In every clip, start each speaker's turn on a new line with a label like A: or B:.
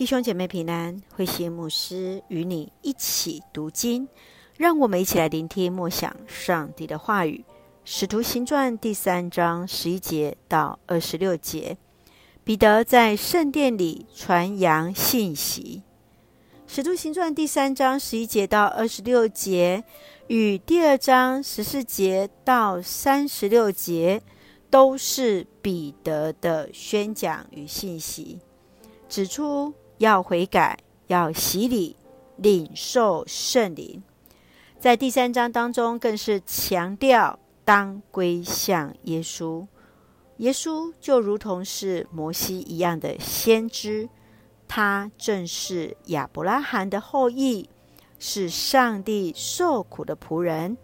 A: 弟兄姐妹平安，慧心牧师与你一起读经，让我们一起来聆听默想上帝的话语。使徒行传第三章十一节到二十六节，彼得在圣殿里传扬信息。使徒行传第三章十一节到二十六节，与第二章十四节到三十六节，都是彼得的宣讲与信息，指出，要悔改，要洗礼，领受圣灵。在第三章当中，更是强调当归向耶稣。耶稣就如同是摩西一样的先知，他正是亚伯拉罕的后裔，是上帝受苦的仆人，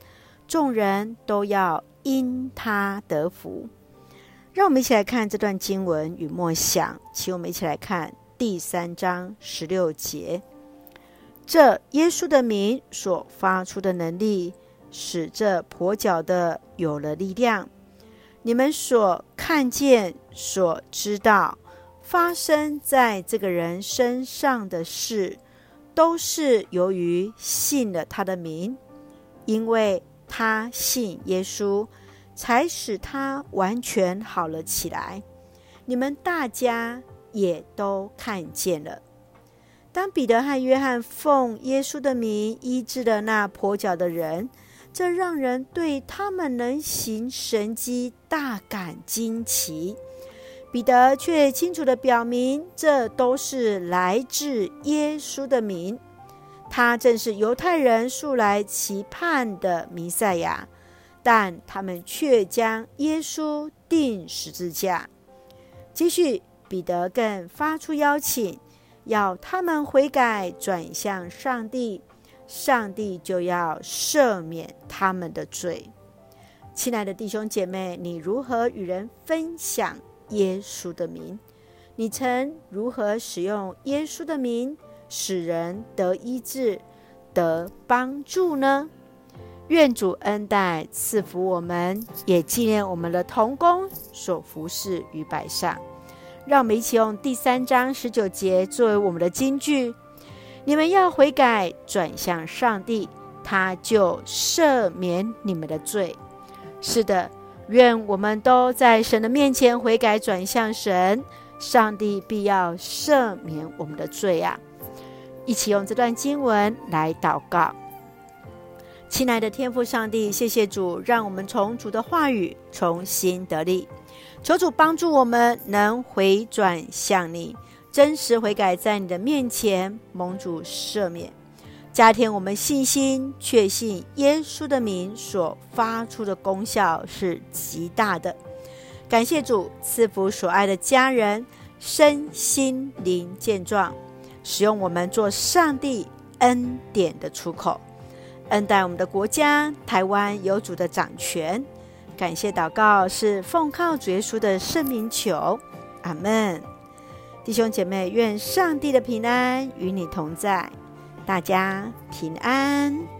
A: 众人都要因他得福。让我们一起来看这段经文与默想，请我们一起来看。第三章十六节，这耶稣的名所发出的能力，使这跛脚的有了力量。你们所看见、所知道发生在这个人身上的事，都是由于信了他的名，因为他信耶稣，才使他完全好了起来。你们大家。也都看见了。当彼得和约翰奉耶稣的名医治了那跛脚的人，这让人对他们能行神迹大感惊奇。彼得却清楚地表明，这都是来自耶稣的名，他正是犹太人素来期盼的弥赛亚，但他们却将耶稣钉十字架。继续。彼得更发出邀请，要他们悔改，转向上帝，上帝就要赦免他们的罪。亲爱的弟兄姐妹，你如何与人分享耶稣的名？你曾如何使用耶稣的名，使人得医治、得帮助呢？愿主恩待赐福我们，也纪念我们的同工所服侍于百上。让我们一起用第三章十九节作为我们的金句：你们要悔改，转向上帝，他就赦免你们的罪。是的，愿我们都在神的面前悔改，转向神，上帝必要赦免我们的罪啊！一起用这段经文来祷告。亲爱的天父上帝，谢谢主，让我们从主的话语重新得力。求主帮助我们能回转向你，真实悔改，在你的面前蒙主赦免，加添我们信心，确信耶稣的名所发出的功效是极大的。感谢主赐福所爱的家人身心灵健壮，使用我们做上帝恩典的出口，恩待我们的国家台湾有主的掌权。感谢祷告是奉靠主耶稣的圣名求，阿门。弟兄姐妹，愿上帝的平安与你同在，大家平安。